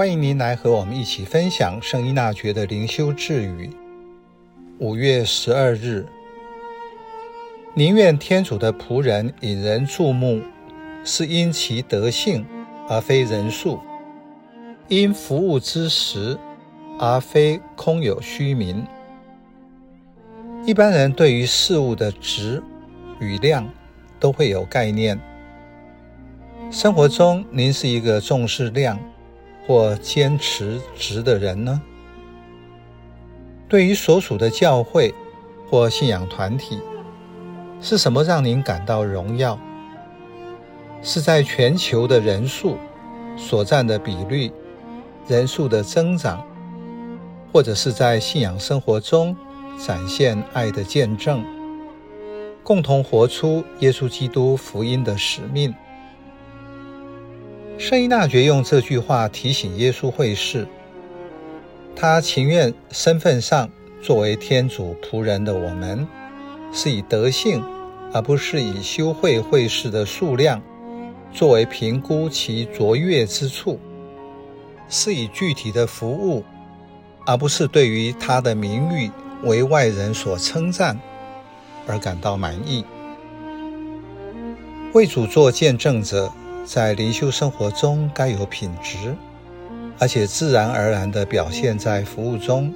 欢迎您来和我们一起分享圣依纳爵的灵修智语。五月十二日，宁愿天主的仆人引人注目，是因其德性，而非人数；因服务之实，而非空有虚名。一般人对于事物的值与量都会有概念。生活中，您是一个重视量或坚持质的人呢？对于所属的教会或信仰团体，是什么让您感到荣耀？是在全球的人数所占的比率、人数的增长，或者是在信仰生活中展现爱的见证，共同活出耶稣基督福音的使命。圣依纳爵用这句话提醒耶稣会士，他情愿身份上作为天主仆人的我们，是以德性，而不是以修会会士的数量作为评估其卓越之处，是以具体的服务，而不是对于他的名誉为外人所称赞而感到满意。为主做见证者，在灵修生活中该有品质，而且自然而然地表现在服务中，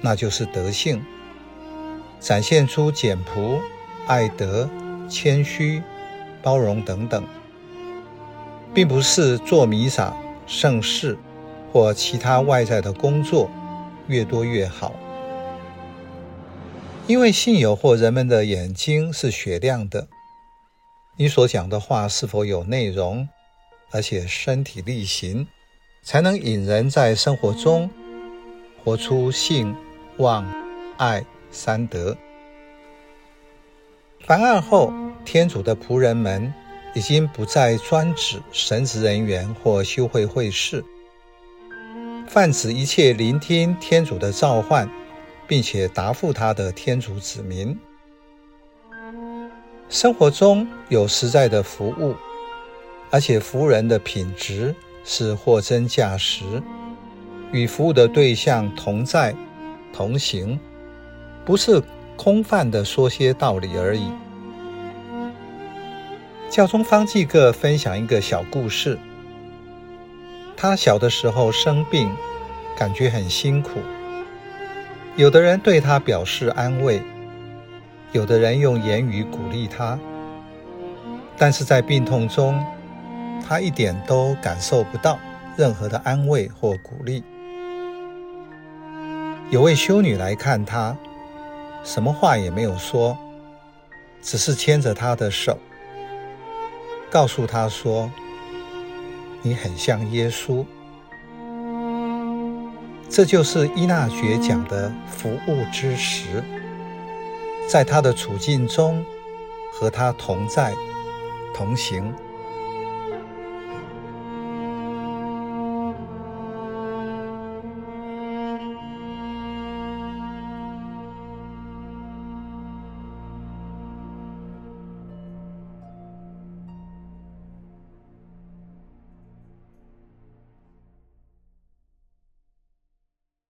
那就是德性，展现出简朴、爱德、谦虚、包容等等，并不是做弥撒、圣事或其他外在的工作越多越好。因为信友或人们的眼睛是雪亮的，你所讲的话是否有内容，而且身体力行，才能引人在生活中活出信、望、爱三德。凡二后，天主的仆人们已经不再专指神职人员或修会会士，泛指一切聆听天主的召唤，并且答复他的天主子民，生活中有实在的服务，而且服务人的品质是货真价实，与服务的对象同在同行，不是空泛的说些道理而已。教宗方济各分享一个小故事，他小的时候生病，感觉很辛苦。有的人对他表示安慰，有的人用言语鼓励他，但是在病痛中，他一点都感受不到任何的安慰或鼓励。有位修女来看他，什么话也没有说，只是牵着他的手，告诉他说：“你很像耶稣。”这就是伊纳爵讲的服务之实，在他的处境中和他同在同行。